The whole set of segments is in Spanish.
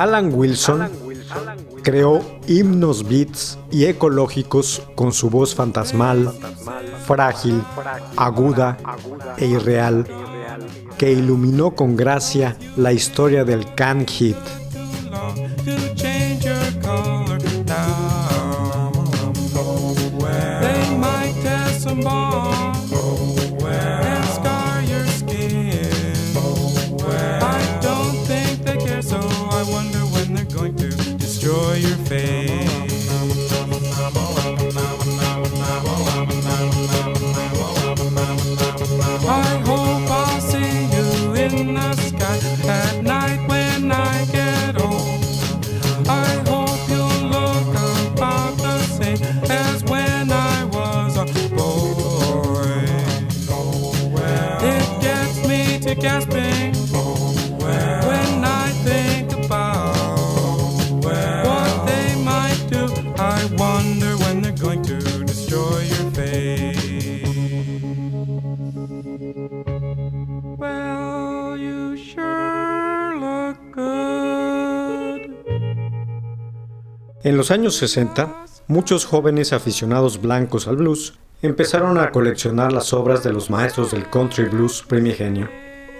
Alan Wilson creó himnos beats y ecológicos con su voz fantasmal, frágil, aguda e irreal, que iluminó con gracia la historia del can hit. Los años 60, muchos jóvenes aficionados blancos al blues empezaron a coleccionar las obras de los maestros del country blues primigenio.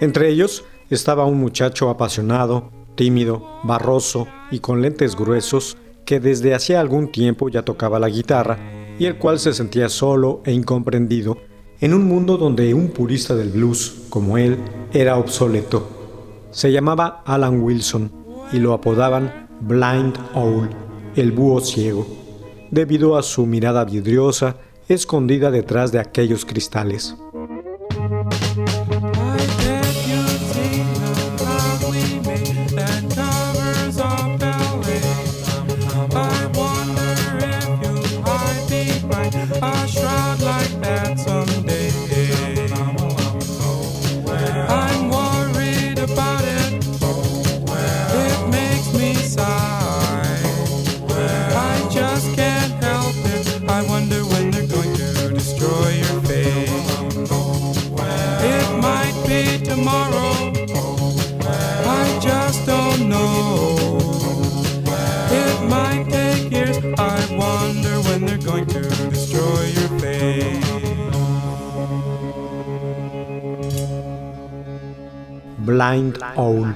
Entre ellos estaba un muchacho apasionado, tímido, barroso y con lentes gruesos que desde hacía algún tiempo ya tocaba la guitarra y el cual se sentía solo e incomprendido en un mundo donde un purista del blues como él era obsoleto. Se llamaba Alan Wilson y lo apodaban Blind Owl, el búho ciego, debido a su mirada vidriosa escondida detrás de aquellos cristales. Know. It might take years. I wonder when they're going to destroy your face. Blind Owl.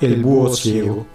El búho ciego.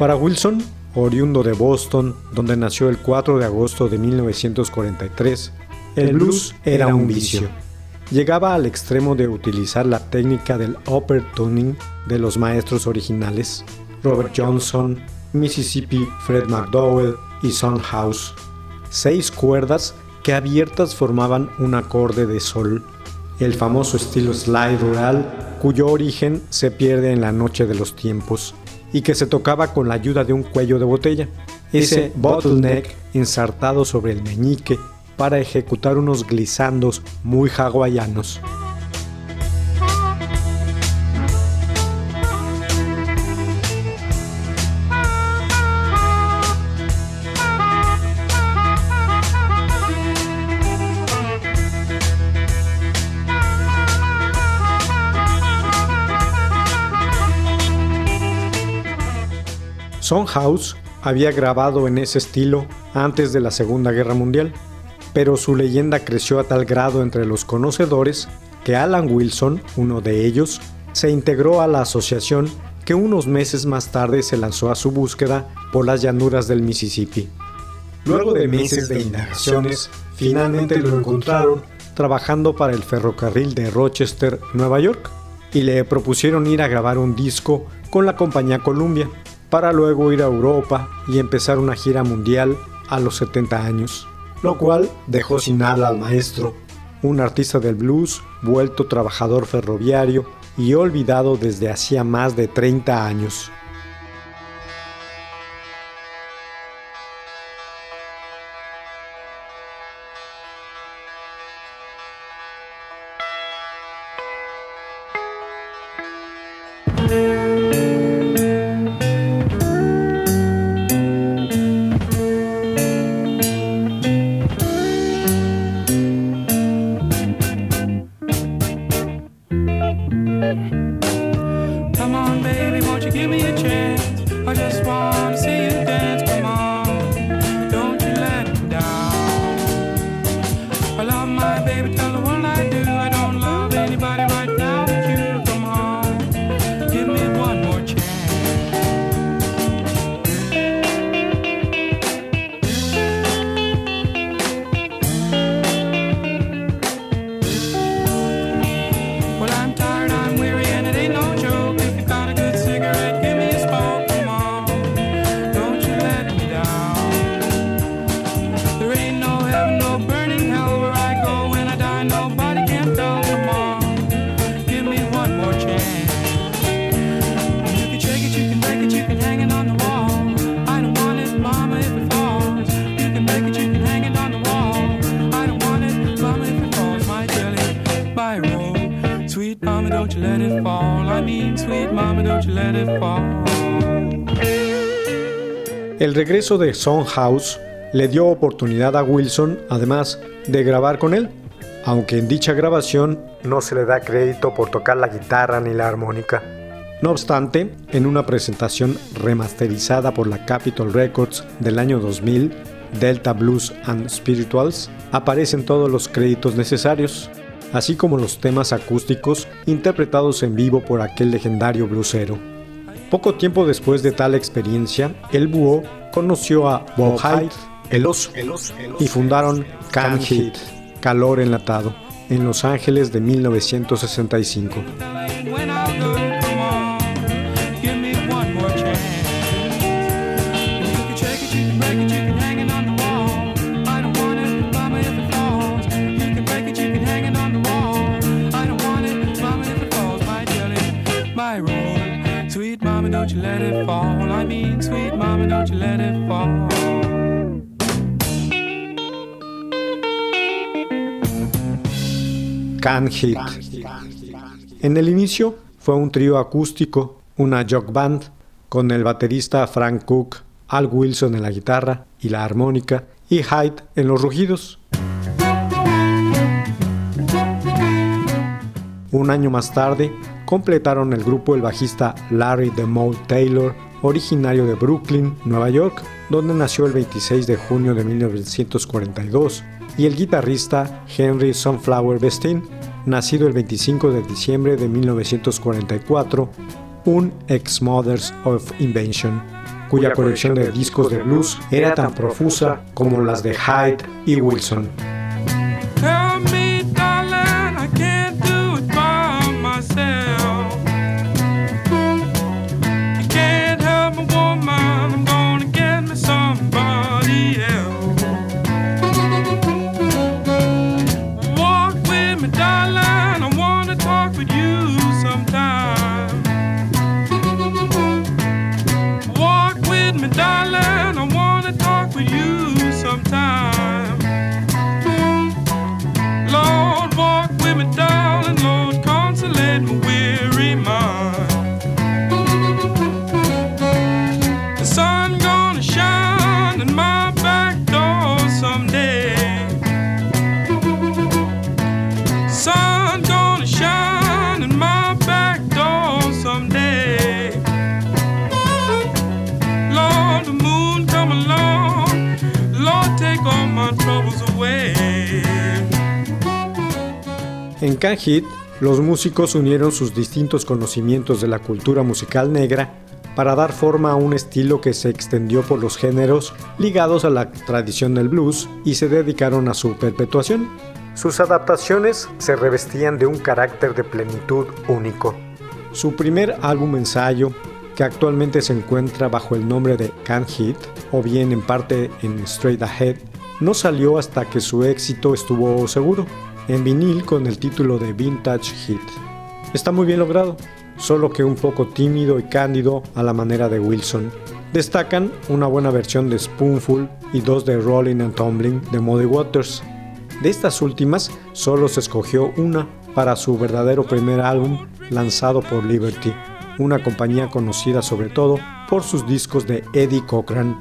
Para Wilson, oriundo de Boston, donde nació el 4 de agosto de 1943, el blues era un vicio. Llegaba al extremo de utilizar la técnica del upper tuning de los maestros originales, Robert Johnson, Mississippi, Fred McDowell y Son House. Seis cuerdas que abiertas formaban un acorde de sol, el famoso estilo slide rural, cuyo origen se pierde en la noche de los tiempos y que se tocaba con la ayuda de un cuello de botella, ese bottleneck ensartado sobre el meñique para ejecutar unos glisandos muy hawaianos. House había grabado en ese estilo antes de la Segunda Guerra Mundial, pero su leyenda creció a tal grado entre los conocedores que Alan Wilson, uno de ellos, se integró a la asociación que unos meses más tarde se lanzó a su búsqueda por las llanuras del Mississippi. Luego de meses de indagaciones, finalmente lo encontraron trabajando para el ferrocarril de Rochester, Nueva York, y le propusieron ir a grabar un disco con la compañía Columbia, para luego ir a Europa y empezar una gira mundial a los 70 años, lo cual dejó sin habla al maestro, un artista del blues, vuelto trabajador ferroviario y olvidado desde hacía más de 30 años. Regreso de Son House le dio oportunidad a Wilson, además, de grabar con él, aunque en dicha grabación no se le da crédito por tocar la guitarra ni la armónica. No obstante, en una presentación remasterizada por la Capitol Records del año 2000, Delta Blues and Spirituals, aparecen todos los créditos necesarios, así como los temas acústicos interpretados en vivo por aquel legendario bluesero. Poco tiempo después de tal experiencia, el búho conoció a Bob el oso, y fundaron Can Hit, Calor Enlatado, en Los Ángeles de 1965. Can Hit. En el inicio fue un trío acústico, una jock band, con el baterista Frank Cook, Al Wilson en la guitarra y la armónica y Hyde en los rugidos. Un año más tarde, completaron el grupo el bajista Larry DeMoe Taylor, originario de Brooklyn, Nueva York, donde nació el 26 de junio de 1942, y el guitarrista Henry Sunflower Bestin, nacido el 25 de diciembre de 1944, un ex Mothers of Invention, cuya colección de discos de blues era tan profusa como las de Hyde y Wilson. En Can Hit, los músicos unieron sus distintos conocimientos de la cultura musical negra para dar forma a un estilo que se extendió por los géneros ligados a la tradición del blues y se dedicaron a su perpetuación. Sus adaptaciones se revestían de un carácter de plenitud único. Su primer álbum ensayo, que actualmente se encuentra bajo el nombre de Can Hit, o bien en parte en Straight Ahead, no salió hasta que su éxito estuvo seguro en vinil con el título de Vintage Hit. Está muy bien logrado, solo que un poco tímido y cándido a la manera de Wilson. Destacan una buena versión de Spoonful y dos de Rolling and Tumbling de Muddy Waters. De estas últimas, solo se escogió una para su verdadero primer álbum lanzado por Liberty, una compañía conocida sobre todo por sus discos de Eddie Cochran.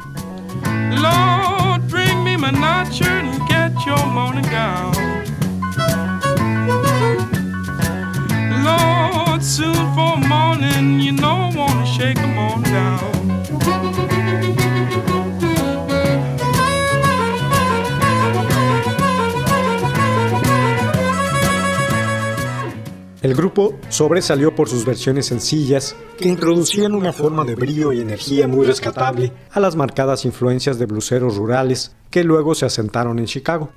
El grupo sobresalió por sus versiones sencillas que introducían una forma de brillo y energía muy rescatable a las marcadas influencias de bluseros rurales que luego se asentaron en Chicago.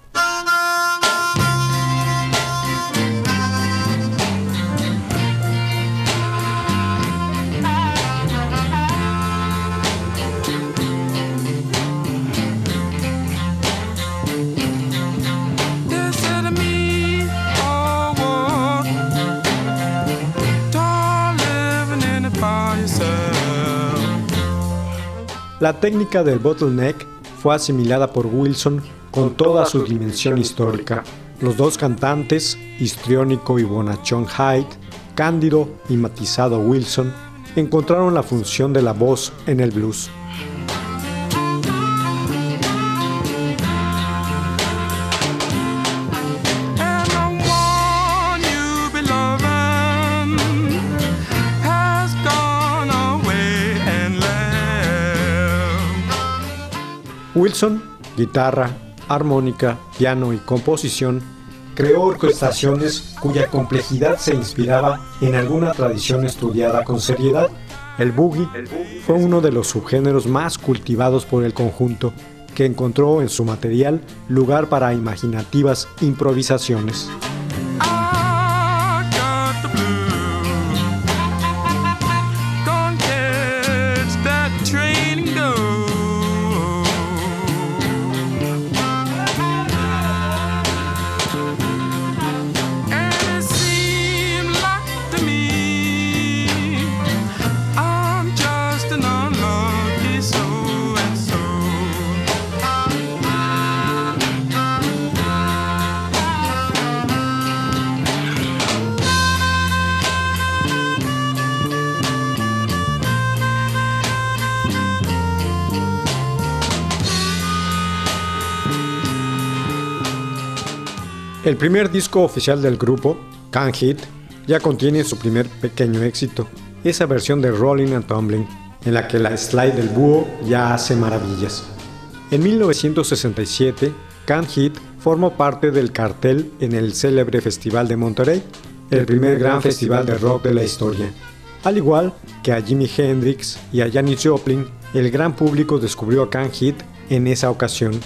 La técnica del bottleneck fue asimilada por Wilson con toda su dimensión histórica. Los dos cantantes, histriónico y bonachón Hyde, cándido y matizado Wilson, encontraron la función de la voz en el blues. Wilson, guitarra, armónica, piano y composición, creó orquestaciones cuya complejidad se inspiraba en alguna tradición estudiada con seriedad. El boogie fue uno de los subgéneros más cultivados por el conjunto, que encontró en su material lugar para imaginativas improvisaciones. El primer disco oficial del grupo, Can't Hit, ya contiene su primer pequeño éxito, esa versión de Rolling and Tumbling, en la que la slide del búho ya hace maravillas. En 1967, Can't Hit formó parte del cartel en el célebre Festival de Monterrey, el primer gran festival de rock de la historia. Al igual que a Jimi Hendrix y a Janis Joplin, el gran público descubrió a Can't Hit en esa ocasión.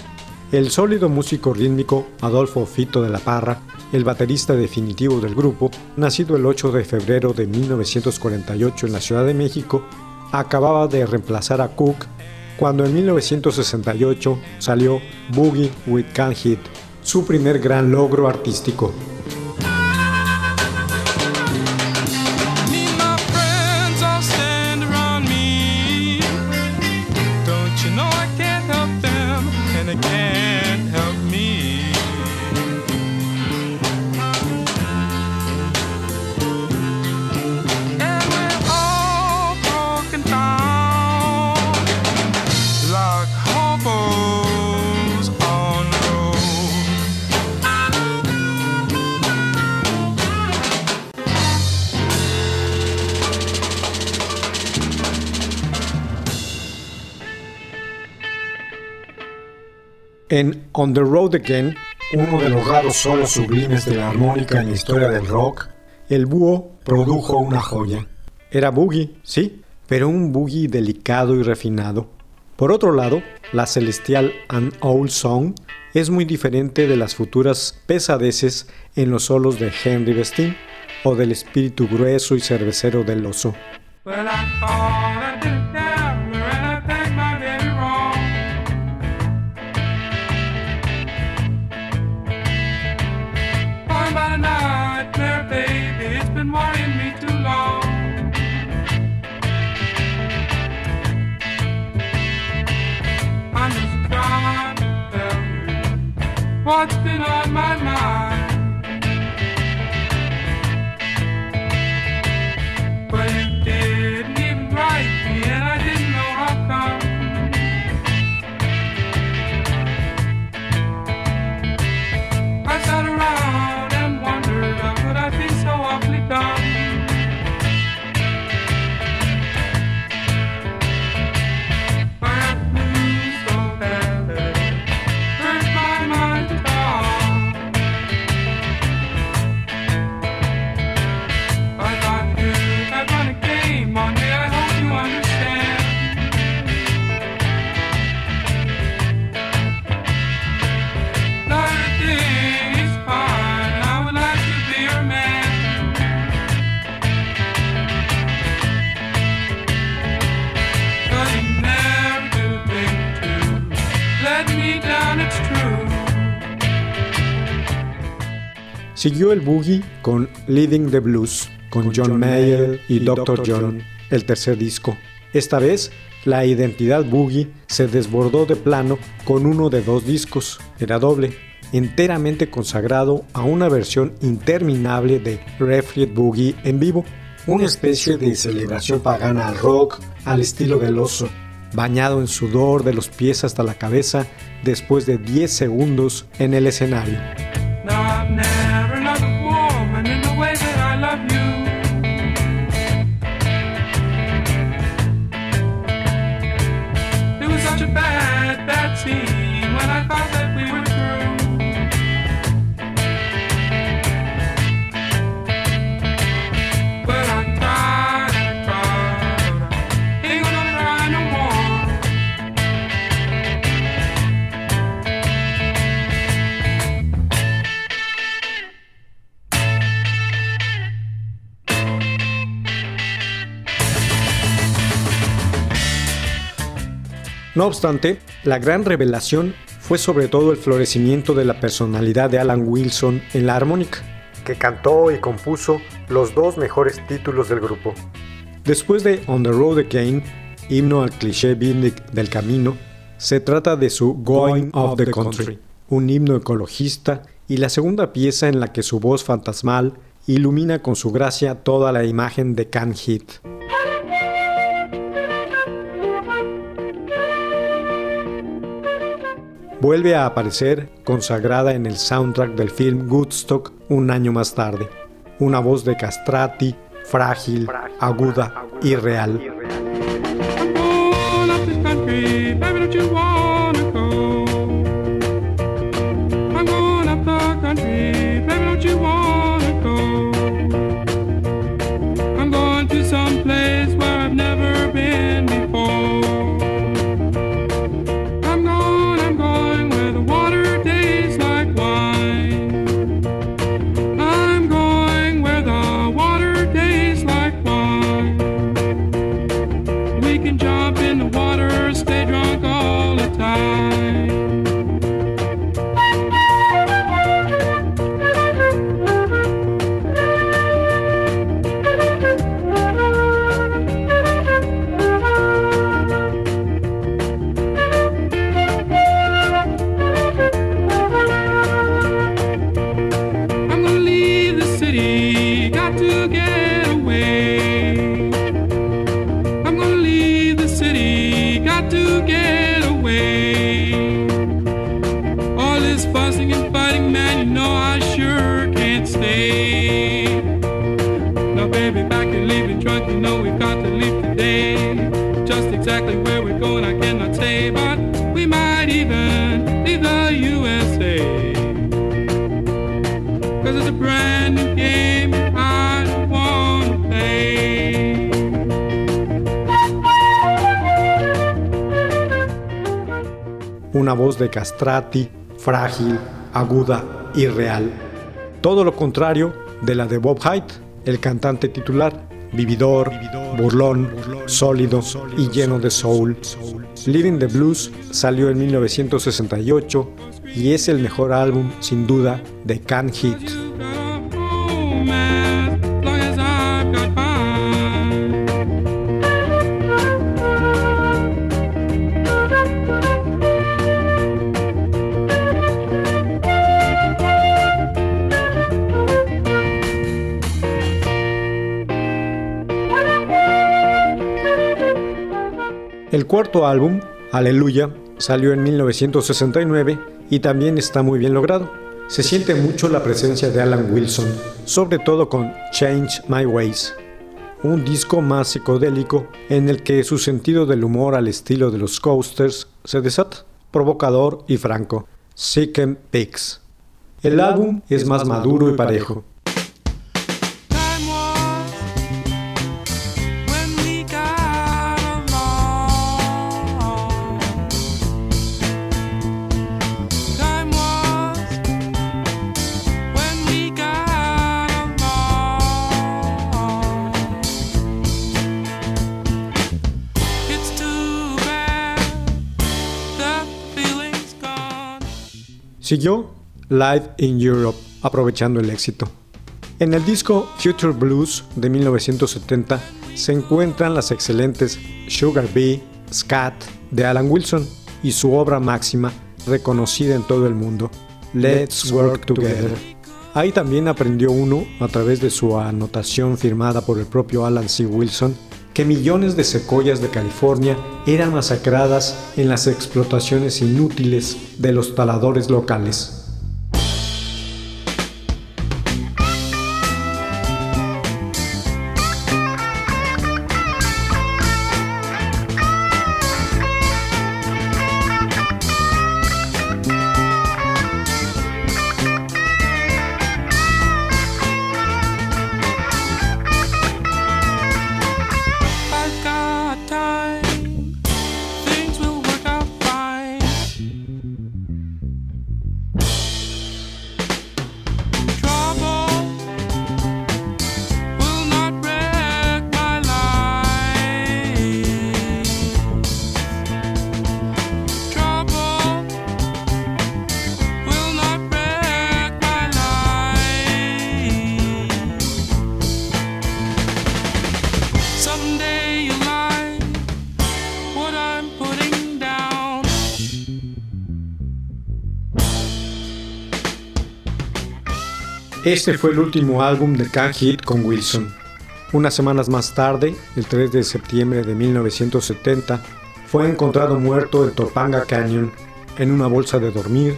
El sólido músico rítmico Adolfo Fito de la Parra, el baterista definitivo del grupo, nacido el 8 de febrero de 1948 en la Ciudad de México, acababa de reemplazar a Cook cuando en 1968 salió Boogie with Can't Hit, su primer gran logro artístico. En On the Road Again, uno de los raros solos sublimes de la armónica en la historia del rock, el búho produjo una joya. Era boogie, sí, pero un boogie delicado y refinado. Por otro lado, la celestial An Old Song es muy diferente de las futuras pesadeces en los solos de Henry Bestin o del espíritu grueso y cervecero del oso. What's been on my mind. Siguió el boogie con Leading the Blues, con John Mayer y Dr. John, el tercer disco. Esta vez, la identidad boogie se desbordó de plano con uno de dos discos, era doble, enteramente consagrado a una versión interminable de Refried Boogie en vivo, una especie de celebración pagana al rock al estilo del oso, bañado en sudor de los pies hasta la cabeza después de 10 segundos en el escenario. No obstante, la gran revelación fue sobre todo el florecimiento de la personalidad de Alan Wilson en la armónica, que cantó y compuso los dos mejores títulos del grupo. Después de On the Road Again, himno al cliché beatnik del camino, se trata de su Going of the Country, un himno ecologista y la segunda pieza en la que su voz fantasmal ilumina con su gracia toda la imagen de Can Hit. Vuelve a aparecer consagrada en el soundtrack del film Woodstock un año más tarde. Una voz de castrati, frágil, aguda y real. Una voz de castrati, frágil, aguda y real. Todo lo contrario de la de Bob Hyde, el cantante titular, vividor, burlón, sólido y lleno de soul. Living the Blues salió en 1968 y es el mejor álbum, sin duda, de Can Hit. Cuarto álbum, Aleluya, salió en 1969 y también está muy bien logrado. Se siente mucho la presencia de Alan Wilson, sobre todo con Change My Ways, un disco más psicodélico en el que su sentido del humor al estilo de los Coasters se desata, provocador y franco. Sick and. El álbum es más maduro y parejo. Siguió Live in Europe, aprovechando el éxito. En el disco Future Blues de 1970 se encuentran las excelentes Sugar Bee, Scat de Alan Wilson y su obra máxima, reconocida en todo el mundo, Let's Work Together. Ahí también aprendió uno, a través de su anotación firmada por el propio Alan C. Wilson, que millones de secoyas de California eran masacradas en las explotaciones inútiles de los taladores locales. Este fue el último álbum de Can Hit con Wilson. Unas semanas más tarde, el 3 de septiembre de 1970, fue encontrado muerto en Topanga Canyon, en una bolsa de dormir,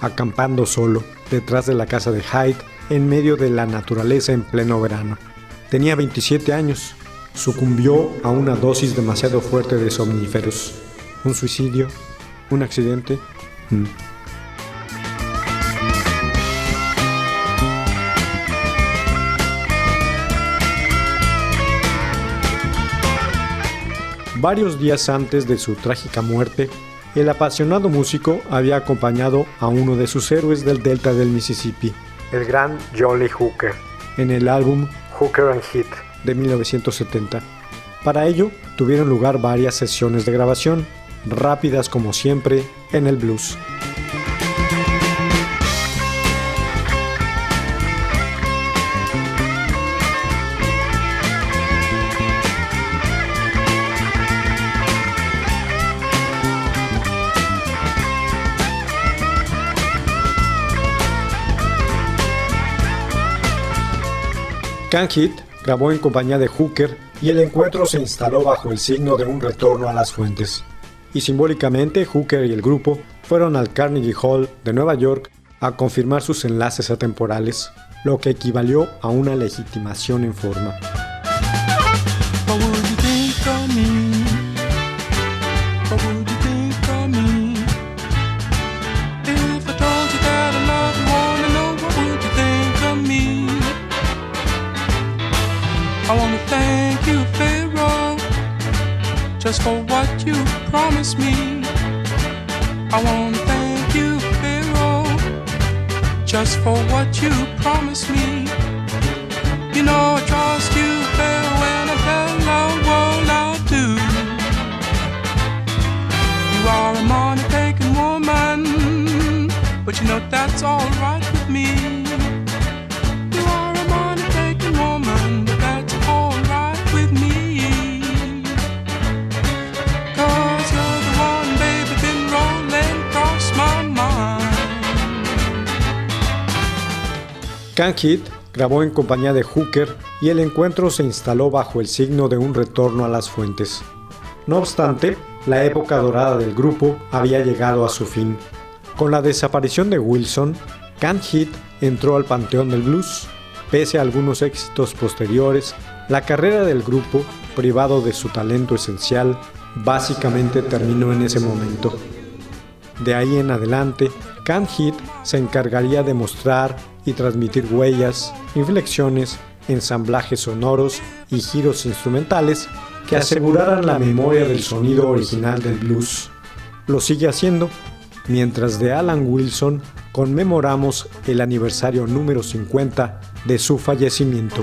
acampando solo, detrás de la casa de Hyde, en medio de la naturaleza en pleno verano. Tenía 27 años. Sucumbió a una dosis demasiado fuerte de somníferos. ¿Un suicidio? ¿Un accidente? Mm. Varios días antes de su trágica muerte, el apasionado músico había acompañado a uno de sus héroes del delta del Mississippi, el gran Jolly Hooker, en el álbum Hooker and Hit de 1970. Para ello, tuvieron lugar varias sesiones de grabación, rápidas como siempre en el blues. Can Hit grabó en compañía de Hooker y el encuentro se instaló bajo el signo de un retorno a las fuentes. Y simbólicamente Hooker y el grupo fueron al Carnegie Hall de Nueva York a confirmar sus enlaces atemporales, lo que equivalió a una legitimación en forma. Just for what you promised me. You know I trust you, Pharaoh, and I tell the world I do. You are a money taking woman, but you know that's alright Can Hit grabó en compañía de Hooker y el encuentro se instaló bajo el signo de un retorno a las fuentes. No obstante, la época dorada del grupo había llegado a su fin. Con la desaparición de Wilson, Can Hit entró al panteón del blues. Pese a algunos éxitos posteriores, la carrera del grupo, privado de su talento esencial, básicamente terminó en ese momento. De ahí en adelante, Can Hit se encargaría de mostrar y transmitir huellas, inflexiones, ensamblajes sonoros y giros instrumentales que aseguraran la memoria del sonido original del blues. Lo sigue haciendo, mientras de Alan Wilson conmemoramos el aniversario número 50 de su fallecimiento.